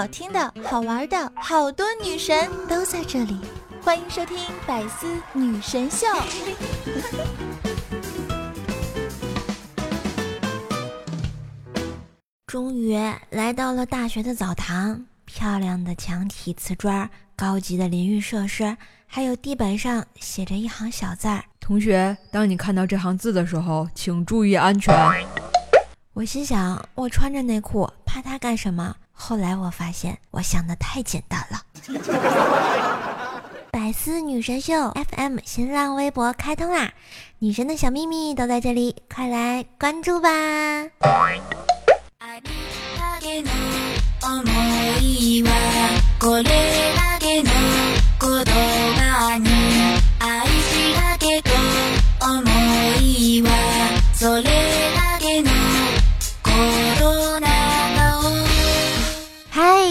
好听的、好玩的，好多女神都在这里，欢迎收听《百思女神秀》。终于来到了大学的澡堂，漂亮的墙体瓷砖，高级的淋浴设施，还有地板上写着一行小字儿：“同学，当你看到这行字的时候，请注意安全。”我心想，我穿着内裤，怕他干什么？后来我发现，我想的太简单了。百思女神秀 FM 新浪微博开通啦，女神的小秘密都在这里，快来关注吧！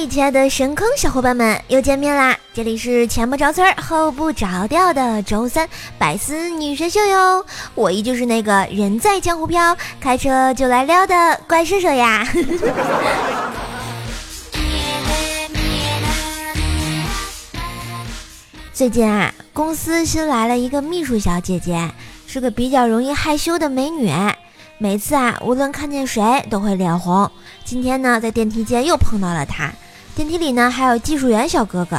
亲爱的神坑小伙伴们，又见面啦！这里是前不着村后不着调的周三百思女神秀哟，我依旧是那个人在江湖飘，开车就来撩的怪兽兽呀！最近啊，公司新来了一个秘书小姐姐，是个比较容易害羞的美女。每次啊，无论看见谁都会脸红。今天呢，在电梯间又碰到了她。电梯里呢，还有技术员小哥哥。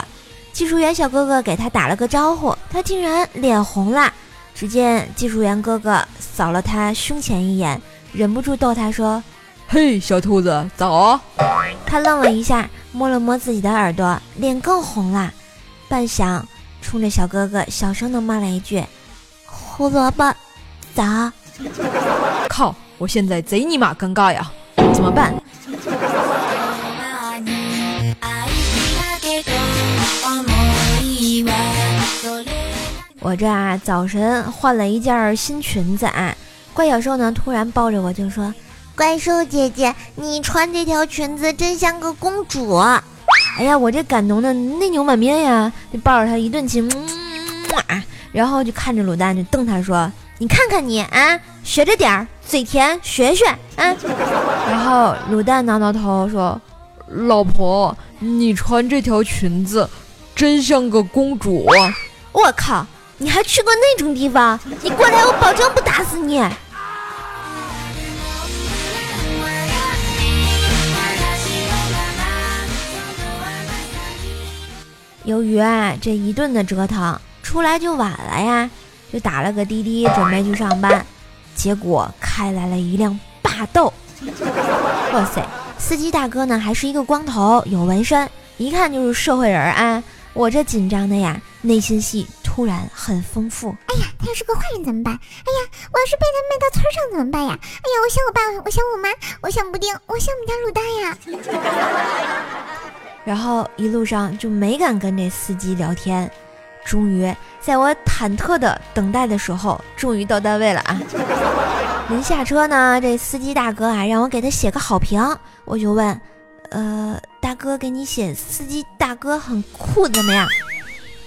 技术员小哥哥给他打了个招呼，他竟然脸红了。只见技术员哥哥扫了他胸前一眼，忍不住逗他说：“嘿，小兔子，早。”他愣了一下，摸了摸自己的耳朵，脸更红了。半晌，冲着小哥哥小声的骂了一句：“胡萝卜，早。”靠！我现在贼尼玛尴尬呀，怎么办？我这啊，早晨换了一件新裙子啊。怪小兽呢，突然抱着我就说：“怪兽姐姐，你穿这条裙子真像个公主。”哎呀，我这感动的内牛满面呀，就抱着他一顿亲，然后就看着卤蛋就瞪他说。你看看你啊，学着点儿，嘴甜，学学啊。然后卤蛋挠挠头说：“老婆，你穿这条裙子真像个公主。”我靠，你还去过那种地方？你过来，我保证不打死你。由于啊这一顿的折腾，出来就晚了呀。就打了个滴滴，准备去上班，结果开来了一辆霸道。哇塞，司机大哥呢还是一个光头，有纹身，一看就是社会人啊！我这紧张的呀，内心戏突然很丰富。哎呀，他要是个坏人怎么办？哎呀，我要是被他卖到村上怎么办呀？哎呀，我想我爸，我想我妈，我想布丁，我想我们家卤蛋呀。然后一路上就没敢跟这司机聊天。终于，在我忐忑的等待的时候，终于到单位了啊！临下车呢，这司机大哥啊，让我给他写个好评，我就问，呃，大哥给你写司机大哥很酷怎么样？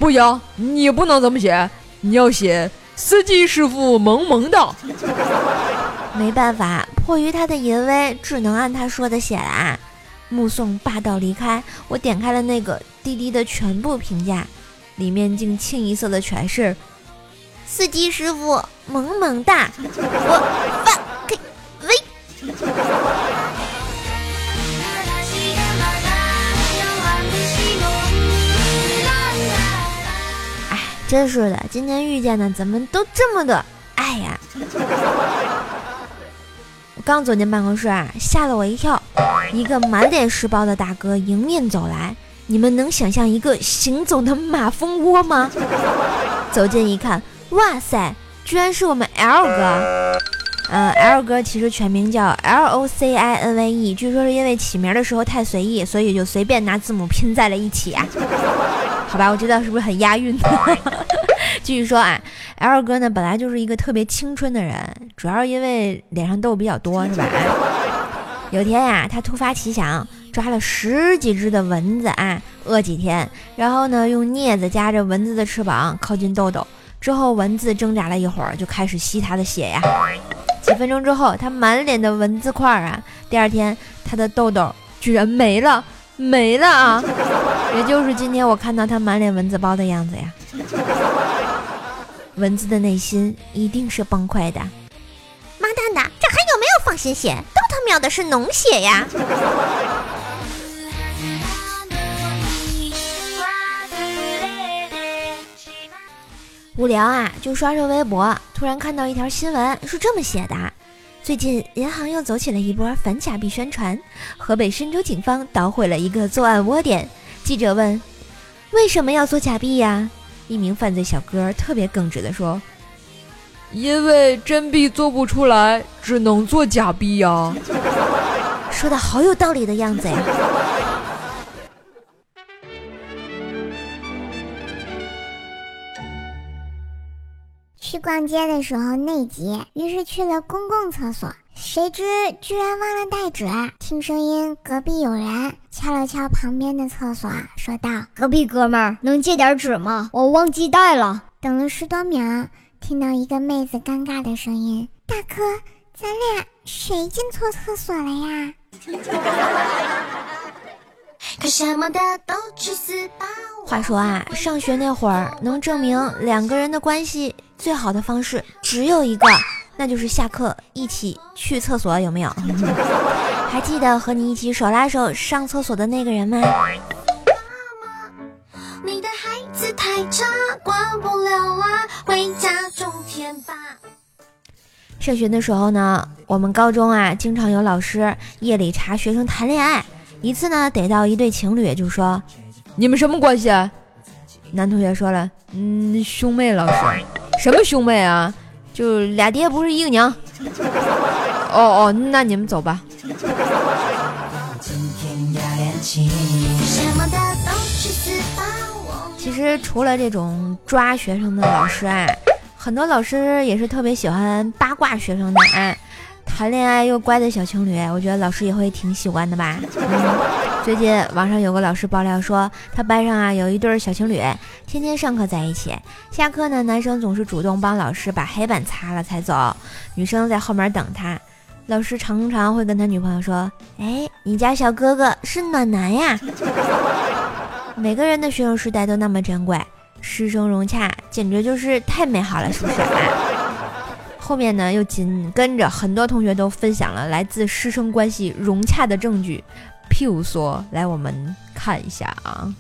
不行，你不能这么写，你要写司机师傅萌萌的。没办法，迫于他的淫威，只能按他说的写了。目送霸道离开，我点开了那个滴滴的全部评价。里面竟清一色的全是司机师傅萌萌哒，我真是的，今天遇见的怎么都这么的爱呀！我刚走进办公室啊，吓了我一跳，一个满脸是包的大哥迎面走来。你们能想象一个行走的马蜂窝吗？走近一看，哇塞，居然是我们 L 哥。嗯，L 哥其实全名叫 L O C I N V E，据说是因为起名的时候太随意，所以就随便拿字母拼在了一起啊。好吧，我知道是不是很押韵？继续说啊，L 哥呢本来就是一个特别青春的人，主要是因为脸上痘比较多，是吧？有天呀，他突发奇想，抓了十几只的蚊子啊，饿几天，然后呢，用镊子夹着蚊子的翅膀靠近痘痘，之后蚊子挣扎了一会儿，就开始吸他的血呀。几分钟之后，他满脸的文字块啊，第二天他的痘痘居然没了，没了啊！也就是今天我看到他满脸蚊子包的样子呀。蚊子的内心一定是崩溃的。妈蛋的，这还有没有放心血？都他喵的是脓血呀！无聊啊，就刷刷微博，突然看到一条新闻，是这么写的：最近银行又走起了一波反假币宣传，河北深州警方捣毁了一个作案窝点。记者问：为什么要做假币呀？一名犯罪小哥特别耿直地说：“因为真币做不出来，只能做假币呀。”说的好有道理的样子呀。去逛街的时候内急，于是去了公共厕所，谁知居然忘了带纸。听声音，隔壁有人，敲了敲旁边的厕所，说道：“隔壁哥们儿，能借点纸吗？我忘记带了。”等了十多秒，听到一个妹子尴尬的声音：“大哥，咱俩谁进错厕所了呀？” 可什么的都去死吧话说啊，上学那会儿，能证明两个人的关系最好的方式只有一个，那就是下课一起去厕所，有没有？还记得和你一起手拉手上厕所的那个人吗？上学的时候呢，我们高中啊，经常有老师夜里查学生谈恋爱。一次呢，逮到一对情侣，就说。你们什么关系？啊？男同学说了，嗯，兄妹老师，什么兄妹啊？就俩爹不是一个娘。哦哦，那你们走吧。其实除了这种抓学生的老师啊，很多老师也是特别喜欢八卦学生的啊。谈恋爱又乖的小情侣，我觉得老师也会挺喜欢的吧。最近网上有个老师爆料说，他班上啊有一对小情侣，天天上课在一起，下课呢男生总是主动帮老师把黑板擦了才走，女生在后面等他。老师常常会跟他女朋友说：“哎，你家小哥哥是暖男呀。”每个人的学生时代都那么珍贵，师生融洽简直就是太美好了，是不是啊？后面呢又紧跟着很多同学都分享了来自师生关系融洽的证据。譬如说，来我们看一下啊。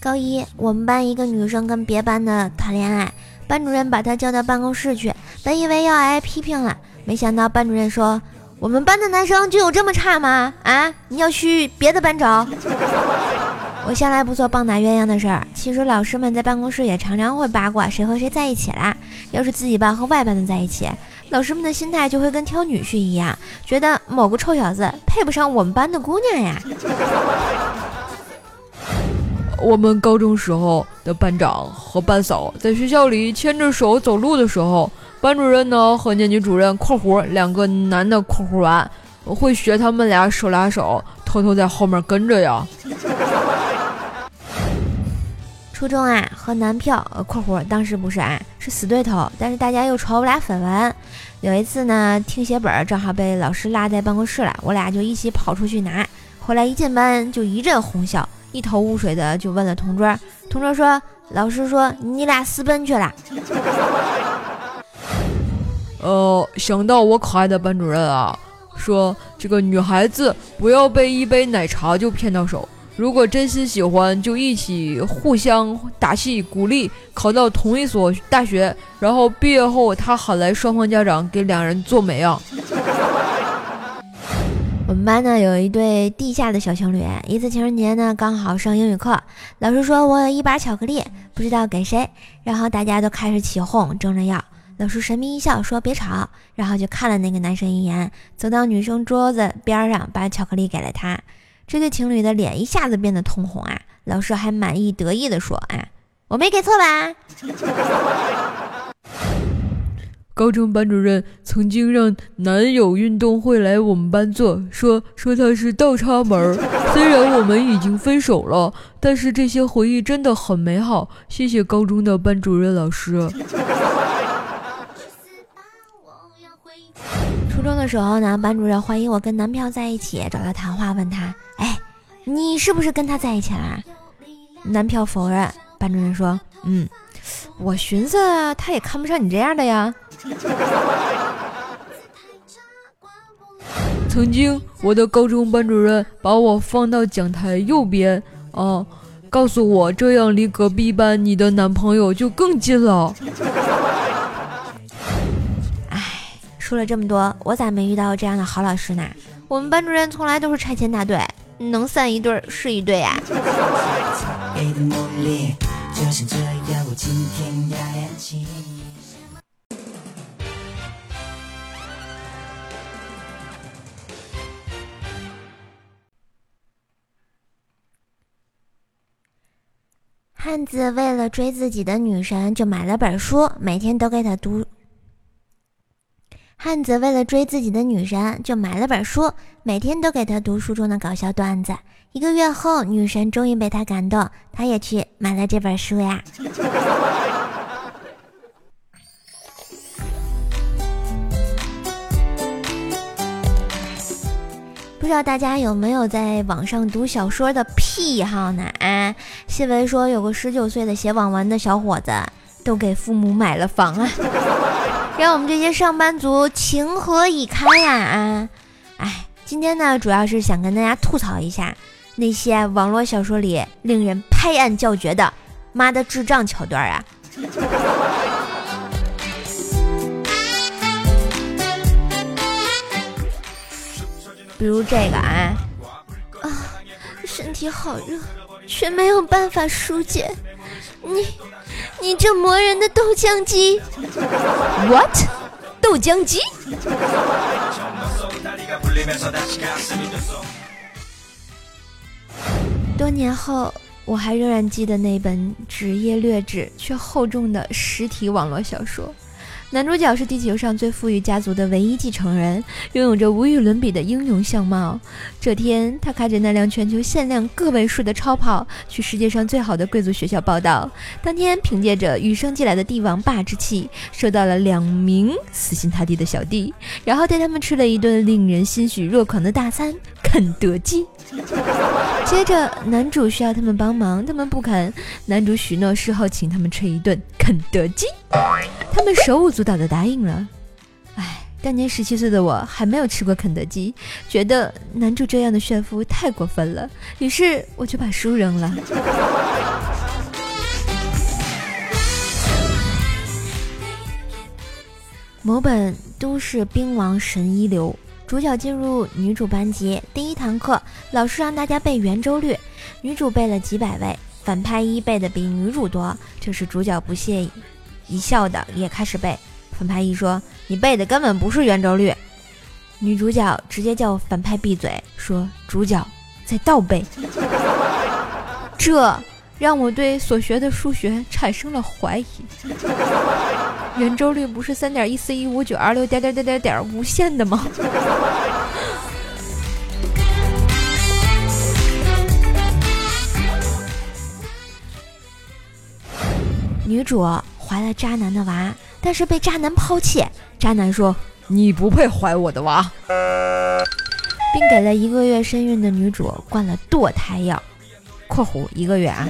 高一，我们班一个女生跟别班的谈恋爱，班主任把她叫到办公室去，本以为要挨批评了，没想到班主任说：“我们班的男生就有这么差吗？啊，你要去别的班找。”我向来不做棒打鸳鸯的事儿，其实老师们在办公室也常常会八卦谁和谁在一起啦。要是自己班和外班的在一起。老师们的心态就会跟挑女婿一样，觉得某个臭小子配不上我们班的姑娘呀。我们高中时候的班长和班嫂在学校里牵着手走路的时候，班主任呢和年级主任（括弧两个男的括弧完）会学他们俩手拉手，偷偷在后面跟着呀。初中啊，和男票（括弧当时不是啊，是死对头），但是大家又传不来绯闻。有一次呢，听写本正好被老师落在办公室了，我俩就一起跑出去拿，回来一进班就一阵哄笑，一头雾水的就问了同桌，同桌说：“老师说你俩私奔去了。”呃，想到我可爱的班主任啊，说这个女孩子不要被一杯奶茶就骗到手。如果真心喜欢，就一起互相打气鼓励，考到同一所大学，然后毕业后他喊来双方家长给两人做媒啊。我们班呢有一对地下的小情侣，一次情人节呢刚好上英语课，老师说我有一把巧克力，不知道给谁，然后大家都开始起哄争着要。老师神秘一笑说别吵，然后就看了那个男生一眼，走到女生桌子边上，把巧克力给了他。这对情侣的脸一下子变得通红啊！老师还满意得意地说：“啊，我没给错吧？”高中班主任曾经让男友运动会来我们班做，说说他是倒插门。虽然我们已经分手了，但是这些回忆真的很美好。谢谢高中的班主任老师。初中的时候呢，班主任怀疑我跟男票在一起，找他谈话，问他：“哎，你是不是跟他在一起了？”男票否认。班主任说：“嗯，我寻思他也看不上你这样的呀。”曾经，我的高中班主任把我放到讲台右边，啊，告诉我这样离隔壁班你的男朋友就更近了。哎，说了这么多，我咋没遇到这样的好老师呢？我们班主任从来都是拆迁大队，能散一对是一对呀。汉子为了追自己的女神，就买了本书，每天都给她读。汉子为了追自己的女神，就买了本书，每天都给她读书中的搞笑段子。一个月后，女神终于被他感动，他也去买了这本书呀。不知道大家有没有在网上读小说的癖好呢？啊，新闻说有个十九岁的写网文的小伙子都给父母买了房啊，让我们这些上班族情何以堪呀！啊，哎，今天呢，主要是想跟大家吐槽一下那些网络小说里令人拍案叫绝的妈的智障桥段啊。比如这个啊啊，身体好热，却没有办法疏解。你你这磨人的豆浆机，what？豆浆机？多年后，我还仍然记得那本纸页劣质却厚重的实体网络小说。男主角是地球上最富裕家族的唯一继承人，拥有着无与伦比的英勇相貌。这天，他开着那辆全球限量个位数的超跑去世界上最好的贵族学校报道。当天，凭借着与生俱来的帝王霸之气，收到了两名死心塌地的小弟，然后带他们吃了一顿令人欣喜若狂的大餐——肯德基。接着，男主需要他们帮忙，他们不肯。男主许诺事后请他们吃一顿肯德基，他们手舞足蹈的答应了。唉，当年十七岁的我还没有吃过肯德基，觉得男主这样的炫富太过分了，于是我就把书扔了。某本都市兵王神一流。主角进入女主班级，第一堂课，老师让大家背圆周率，女主背了几百位，反派一背的比女主多，这时主角不屑一笑的也开始背。反派一说：“你背的根本不是圆周率。”女主角直接叫反派闭嘴，说：“主角在倒背。”这让我对所学的数学产生了怀疑。圆周率不是三点一四一五九二六点点点点点无限的吗？女主怀了渣男的娃，但是被渣男抛弃。渣男说：“你不配怀我的娃。”并给了一个月身孕的女主灌了堕胎药（括弧一个月啊）。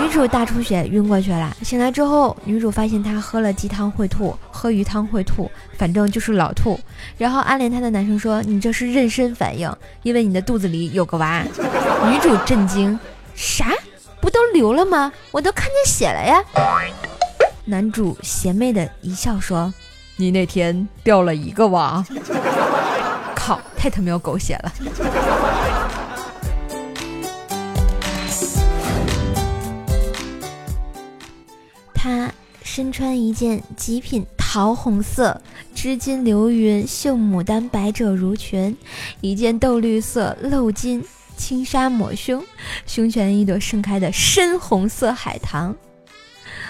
女主大出血晕过去了，醒来之后，女主发现她喝了鸡汤会吐，喝鱼汤会吐，反正就是老吐。然后暗恋她的男生说：“你这是妊娠反应，因为你的肚子里有个娃。”女主震惊：“啥？不都流了吗？我都看见血了呀！”男主邪魅的一笑说：“你那天掉了一个娃。”靠，太他喵狗血了！她身穿一件极品桃红色织金流云绣牡丹百褶襦裙，一件豆绿色镂金轻纱抹胸，胸前一朵盛开的深红色海棠，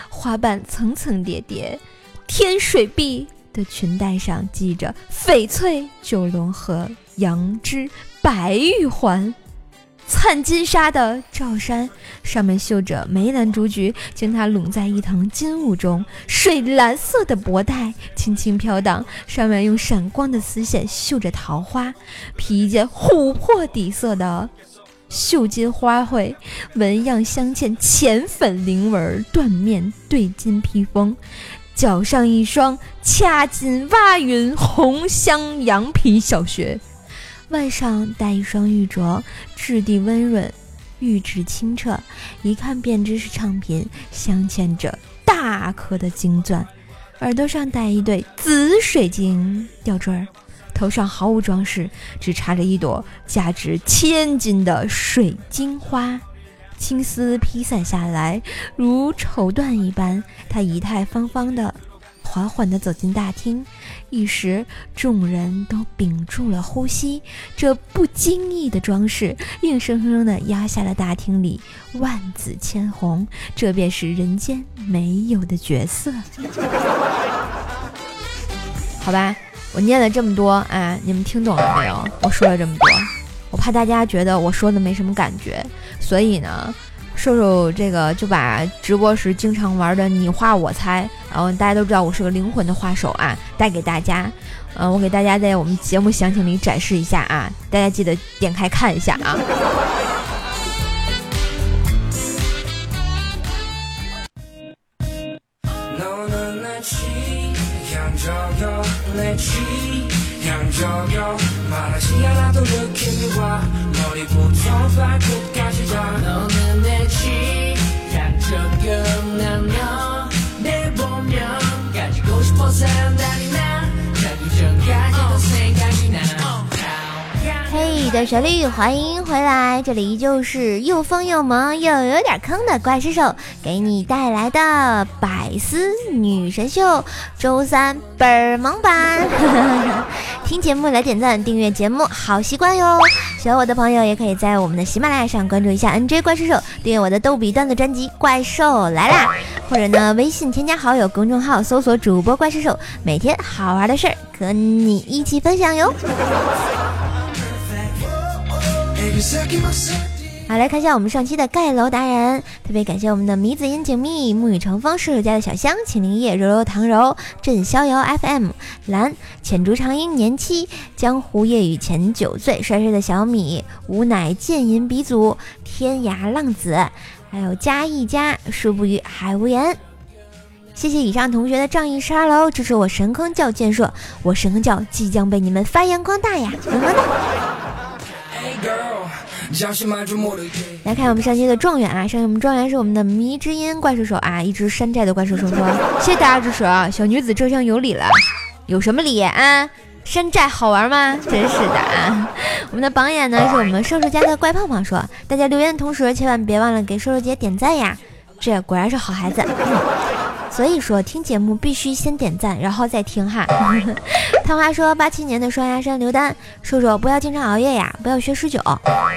花瓣层层叠叠，天水碧的裙带上系着翡翠九龙和羊脂白玉环，灿金沙的罩衫，上面绣着梅兰竹菊，将它拢在一层金雾中。水蓝色的脖带轻轻飘荡，上面用闪光的丝线绣着桃花。披一件琥珀底色的绣金花卉，纹样镶嵌浅粉菱纹缎面对襟披风。脚上一双掐金挖云红镶羊皮小靴，腕上戴一双玉镯，质地温润，玉质清澈，一看便知是唱品，镶嵌着大颗的金钻。耳朵上戴一对紫水晶吊坠儿，头上毫无装饰，只插着一朵价值千金的水晶花。青丝披散下来，如绸缎一般。他仪态方方的，缓缓地走进大厅，一时众人都屏住了呼吸。这不经意的装饰，硬生生地压下了大厅里万紫千红。这便是人间没有的角色。好吧，我念了这么多，啊，你们听懂了没有？我说了这么多。我怕大家觉得我说的没什么感觉，所以呢，瘦瘦这个就把直播时经常玩的你画我猜，然后大家都知道我是个灵魂的画手啊，带给大家。嗯，我给大家在我们节目详情里展示一下啊，大家记得点开看一下啊。and that 嘿，的旋律，欢迎回来，这里依旧是又疯又萌又有点坑的怪兽手给你带来的百思女神秀周三本儿萌版。听节目来点赞，订阅节目好习惯哟。喜欢我的朋友也可以在我们的喜马拉雅上关注一下 NJ 怪兽手，订阅我的逗比段子专辑《怪兽来啦》，或者呢微信添加好友公众号搜索主播怪兽手，每天好玩的事儿和你一起分享哟。好，来看一下我们上期的盖楼达人，特别感谢我们的米子音景蜜、沐雨成风、射手家的小香、秦灵叶、柔柔糖柔、镇逍遥 FM、蓝、浅竹长音、年七、江湖夜雨前酒醉、帅帅的小米、吾乃剑银鼻祖、天涯浪子，还有嘉一家、树不语、海无言。谢谢以上同学的仗义沙楼支持我神坑教建设，我神坑教即将被你们发扬光大呀！么么哒。来看我们上期的状元啊，上期我们状元是我们的迷之音怪兽手啊，一只山寨的怪兽手说：谢谢大家支持啊，小女子这厢有礼了，有什么礼啊？山寨好玩吗？真是的啊！我们的榜眼呢是我们瘦瘦家的怪胖胖说，大家留言的同时千万别忘了给瘦瘦姐点赞呀，这果然是好孩子。所以说听节目必须先点赞，然后再听哈。探花说八七年的双鸭山刘丹，瘦瘦不要经常熬夜呀，不要学十九。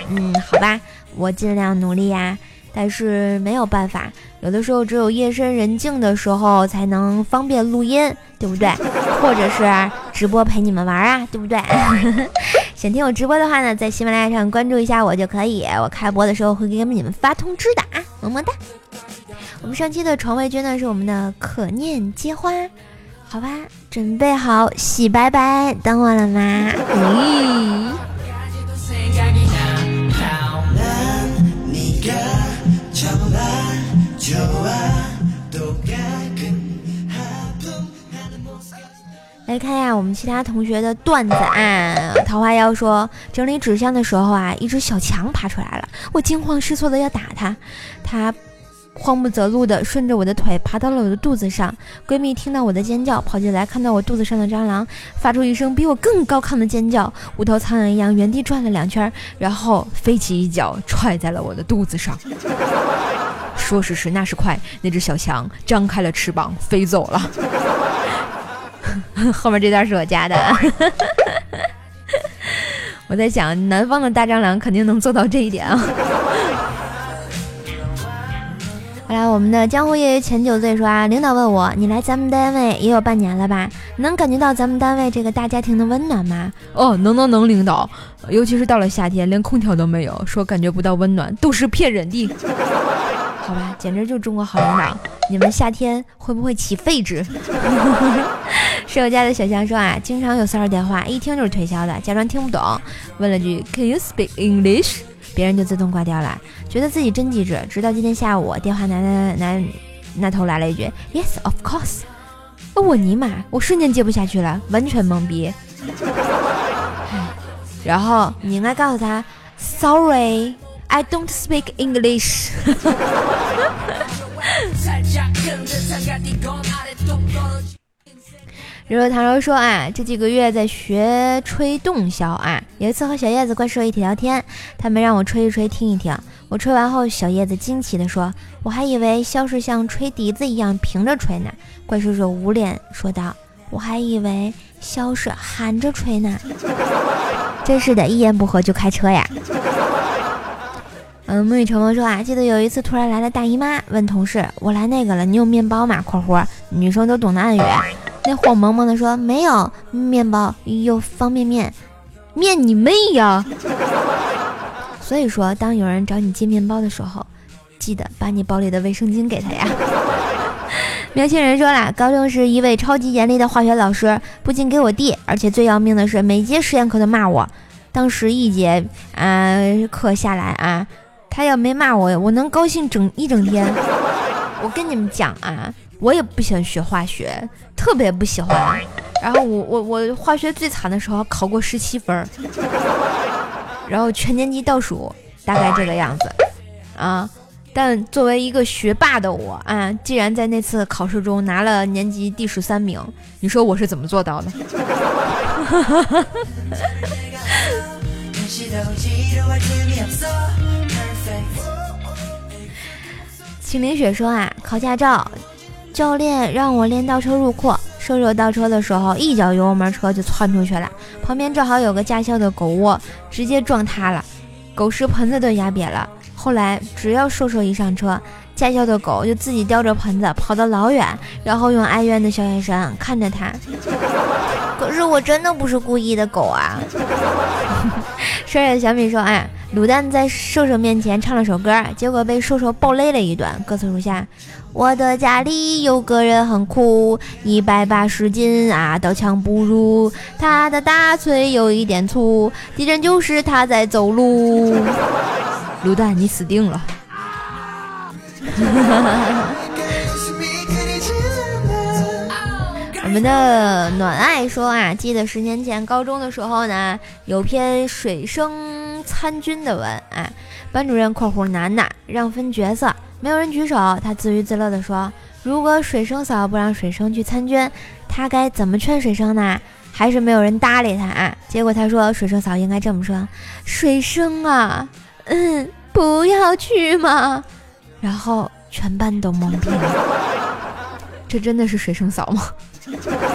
嗯，好吧，我尽量努力呀。但是没有办法，有的时候只有夜深人静的时候才能方便录音，对不对？或者是直播陪你们玩啊，对不对？想听我直播的话呢，在喜马拉雅上关注一下我就可以，我开播的时候会给你们发通知的啊，么么哒。我们上期的床位君呢是我们的可念接花，好吧，准备好洗白白等我了吗？咦。来看一下我们其他同学的段子啊！桃花妖说，整理纸箱的时候啊，一只小强爬出来了，我惊慌失措的要打它，它慌不择路的顺着我的腿爬到了我的肚子上。闺蜜听到我的尖叫，跑进来看到我肚子上的蟑螂，发出一声比我更高亢的尖叫，无头苍蝇一样原地转了两圈，然后飞起一脚踹在了我的肚子上。说时迟，那时快，那只小强张开了翅膀飞走了。后面这段是我加的，我在想，南方的大蟑螂肯定能做到这一点啊。后来我们的江湖业余前九岁说啊，领导问我，你来咱们单位也有半年了吧？能感觉到咱们单位这个大家庭的温暖吗？哦，能能能，领导，尤其是到了夏天，连空调都没有，说感觉不到温暖，都是骗人的。好吧，简直就中国好领导。你们夏天会不会起痱子？是我家的小香说啊，经常有骚扰电话，一听就是推销的，假装听不懂，问了句 Can you speak English？别人就自动挂掉了，觉得自己真机智。直到今天下午，电话那那那那头来了一句 Yes, of course。我尼玛，我瞬间接不下去了，完全懵逼。然后你应该告诉他 Sorry, I don't speak English。柔柔糖柔说啊，这几个月在学吹洞箫啊。有一次和小叶子怪兽一起聊天，他们让我吹一吹听一听。我吹完后，小叶子惊奇地说：“我还以为箫是像吹笛子一样平着吹呢。”怪兽兽捂脸说道：“我还以为箫是含着吹呢。”真是的，一言不合就开车呀。嗯，沐雨橙风说啊，记得有一次突然来了大姨妈，问同事：“我来那个了，你有面包吗？”（括弧女生都懂得暗语。）那货萌萌的说：“没有面包，有方便面，面你妹呀！” 所以说，当有人找你借面包的时候，记得把你包里的卫生巾给他呀。喵星人说了，高中时一位超级严厉的化学老师，不仅给我弟，而且最要命的是每节实验课都骂我。当时一节啊课下来啊，他要没骂我，我能高兴整一整天。我跟你们讲啊。我也不喜欢学化学，特别不喜欢。然后我我我化学最惨的时候考过十七分，然后全年级倒数，大概这个样子啊。但作为一个学霸的我啊，既然在那次考试中拿了年级第十三名，你说我是怎么做到的？秦明雪说啊，考驾照。教练让我练倒车入库，瘦瘦倒车的时候，一脚油门，车就窜出去了。旁边正好有个驾校的狗窝，直接撞塌了，狗食盆子都压瘪了。后来只要瘦瘦一上车，驾校的狗就自己叼着盆子跑到老远，然后用哀怨的小眼神看着他。可是我真的不是故意的，狗啊！帅帅小米说：“哎，卤蛋在瘦瘦面前唱了首歌，结果被瘦瘦暴雷了一段。歌词如下：我的家里有个人很酷，一百八十斤啊，刀枪不入。他的大腿有一点粗，地震就是他在走路。卤蛋，你死定了！” 我们的暖爱说啊，记得十年前高中的时候呢，有篇水生参军的文啊，班主任（括弧男的）让分角色，没有人举手，他自娱自乐地说：“如果水生嫂不让水生去参军，他该怎么劝水生呢？”还是没有人搭理他啊。结果他说：“水生嫂应该这么说，水生啊，嗯，不要去嘛。”然后全班都懵逼了，这真的是水生嫂吗？Mosquito.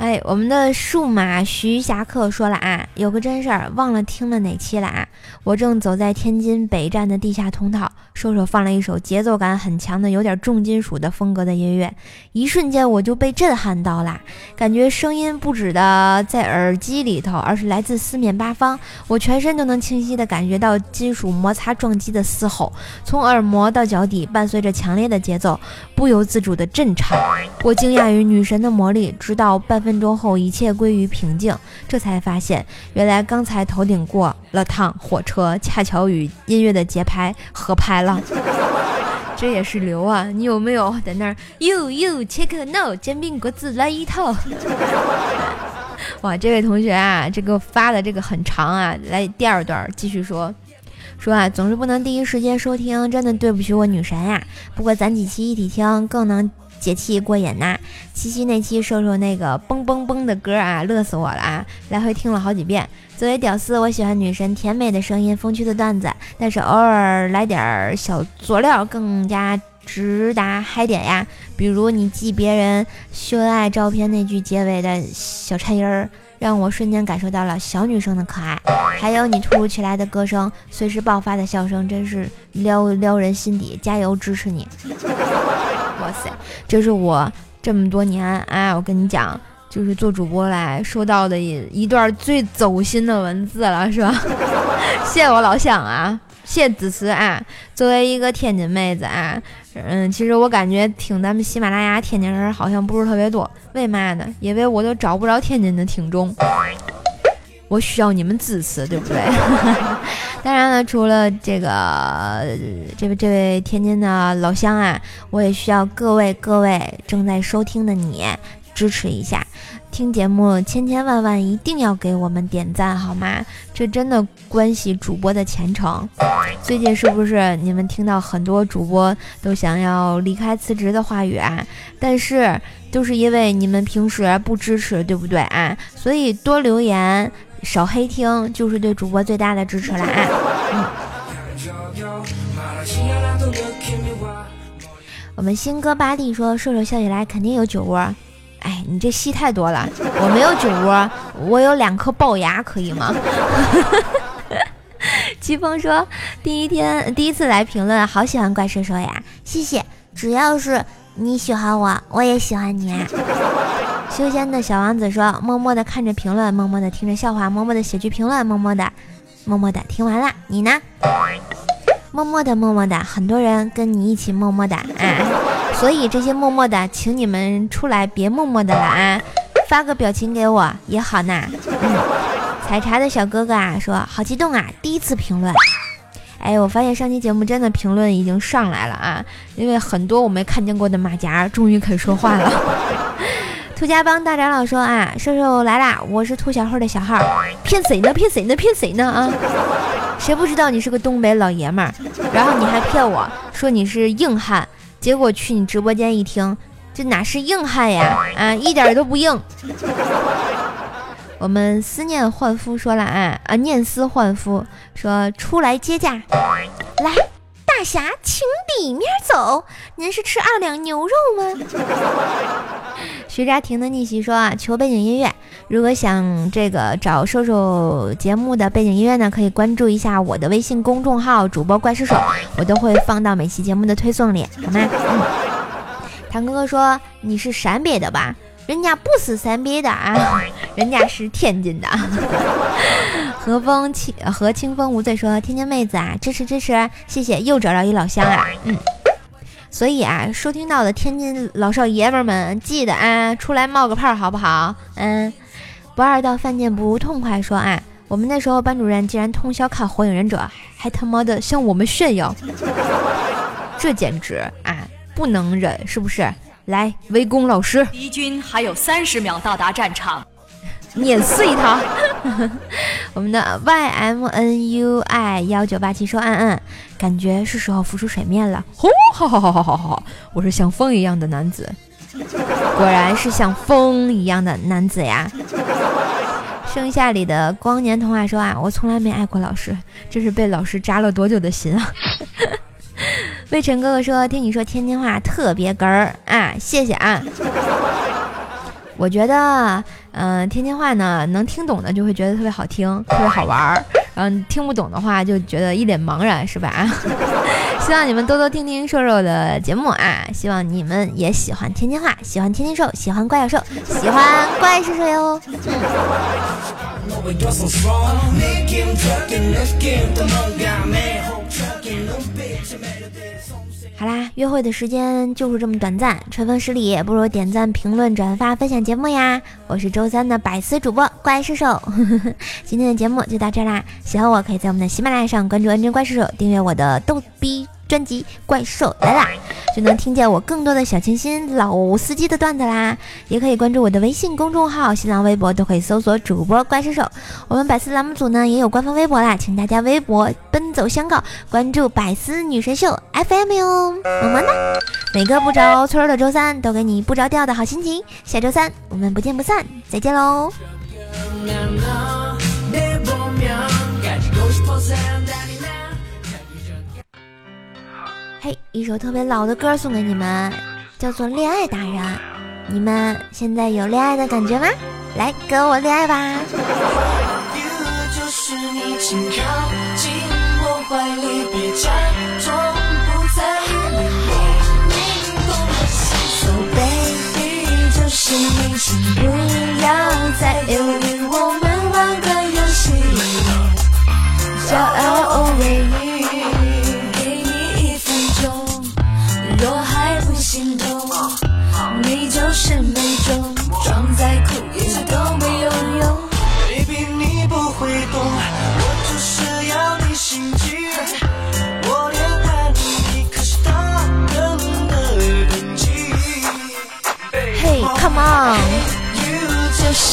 哎，我们的数码徐霞客说了啊，有个真事儿，忘了听了哪期了啊？我正走在天津北站的地下通道，瘦瘦放了一首节奏感很强的、有点重金属的风格的音乐，一瞬间我就被震撼到了，感觉声音不止的在耳机里头，而是来自四面八方，我全身都能清晰的感觉到金属摩擦撞击的嘶吼，从耳膜到脚底，伴随着强烈的节奏，不由自主的震颤。我惊讶于女神的魔力，直到半分。分钟后，一切归于平静，这才发现，原来刚才头顶过了趟火车，恰巧与音乐的节拍合拍了。这也是流啊！你有没有在那儿？You you check no，煎饼果子来一套。哇，这位同学啊，这个发的这个很长啊，来第二段继续说，说啊，总是不能第一时间收听，真的对不起我女神呀。不过咱几期一起听，更能。解气过瘾呐！七夕那期说说那个蹦蹦蹦的歌啊，乐死我了啊！来回听了好几遍。作为屌丝，我喜欢女神甜美的声音、风趣的段子，但是偶尔来点小佐料更加直达嗨点呀。比如你记别人秀恩爱照片那句结尾的小颤音儿，让我瞬间感受到了小女生的可爱。还有你突如其来的歌声，随时爆发的笑声，真是撩撩人心底。加油，支持你！哇塞，这是我这么多年啊，我跟你讲，就是做主播来收到的一一段最走心的文字了，是吧？谢 谢我老乡啊，谢谢支持啊！作为一个天津妹子啊，嗯，其实我感觉听咱们喜马拉雅天津人好像不是特别多，为嘛呢？因为我都找不着天津的听众。我需要你们支持，对不对？当然了，除了这个，这位这位天津的老乡啊，我也需要各位各位正在收听的你支持一下。听节目千千万万一定要给我们点赞好吗？这真的关系主播的前程。最近是不是你们听到很多主播都想要离开辞职的话语啊？但是都是因为你们平时不支持，对不对啊？所以多留言。少黑听就是对主播最大的支持了啊！我们新哥巴蒂说：“瘦瘦笑起来肯定有酒窝。”哎，你这戏太多了，我没有酒窝，我有两颗龅牙，可以吗？疾风说：“第一天第一次来评论，好喜欢怪兽兽呀，谢谢。只要是你喜欢我，我也喜欢你。”修仙的小王子说：“默默的看着评论，默默的听着笑话，默默的写句评论，默默的，默默的听完了。你呢？默默的，默默的，很多人跟你一起默默的啊。所以这些默默的，请你们出来别默默的了啊，发个表情给我也好呢。嗯，采茶的小哥哥啊，说好激动啊，第一次评论。哎，我发现上期节目真的评论已经上来了啊，因为很多我没看见过的马甲终于肯说话了。”兔家帮大长老说啊，瘦瘦来啦！我是兔小慧的小号，骗谁呢？骗谁呢？骗谁呢？啊！谁不知道你是个东北老爷们儿？然后你还骗我说你是硬汉，结果去你直播间一听，这哪是硬汉呀？啊，一点都不硬。我们思念换夫说了啊啊，念思换夫说出来接驾，来。大侠，请里面走。您是吃二两牛肉吗？徐家婷的逆袭说啊，求背景音乐。如果想这个找瘦瘦节目的背景音乐呢，可以关注一下我的微信公众号主播怪兽手，我都会放到每期节目的推送里，好吗？嗯。唐哥哥说你是陕北的吧？人家不是陕北的啊，人家是天津的。和风清和清风无罪说：“天津妹子啊，支持支持，谢谢，又找到一老乡啊，嗯，所以啊，收听到的天津老少爷们们，记得啊，出来冒个泡好不好？嗯，不二到饭店不痛快说啊，我们那时候班主任竟然通宵看火影忍者，还他妈的向我们炫耀，这简直啊，不能忍，是不是？来围攻老师，敌军还有三十秒到达战场。”碾碎他！我们的 Y M N U I 幺九八七说：“嗯嗯，感觉是时候浮出水面了。”吼！好好好好好好，我是像风一样的男子，果然是像风一样的男子呀！盛夏里的光年童话说啊，我从来没爱过老师，这是被老师扎了多久的心啊！魏晨哥哥说：“听你说天津话特别哏儿啊，谢谢啊！”我觉得，嗯，天津话呢，能听懂的就会觉得特别好听，特别好玩儿；嗯，听不懂的话就觉得一脸茫然，是吧？希望你们多多听听瘦瘦的节目啊！希望你们也喜欢天津话，喜欢天津瘦，喜欢怪兽兽，喜欢怪兽兽哟。好啦，约会的时间就是这么短暂，春风十里不如点赞、评论、转发、分享节目呀！我是周三的百思主播怪兽兽，今天的节目就到这啦，喜欢我可以在我们的喜马拉雅上关注“恩真怪兽兽”，订阅我的逗逼。专辑《怪兽来啦》，就能听见我更多的小清新、老司机的段子啦。也可以关注我的微信公众号、新浪微博，都可以搜索主播怪兽手。我们百思栏目组呢也有官方微博啦，请大家微博奔走相告，关注百思女神秀 FM 哟，么么哒！每个不着村的周三都给你不着调的好心情。下周三我们不见不散，再见喽！一首特别老的歌送给你们，叫做《恋爱达人》，你们现在有恋爱的感觉吗？来跟我恋爱吧。就是你，请靠近我怀里，别假装不在意。你懂得心，So baby，就是你，请不要再犹豫，我们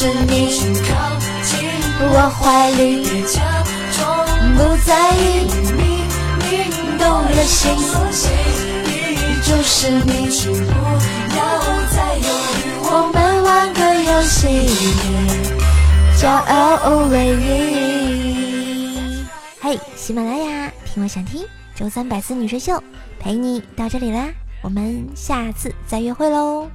是你，请靠近我怀里别假装不在意。你明动了心，你就是你，请不要再犹豫，我们玩个游戏。骄傲 already。嘿，喜马拉雅，听我想听，周三百思女神秀陪你到这里啦，我们下次再约会喽。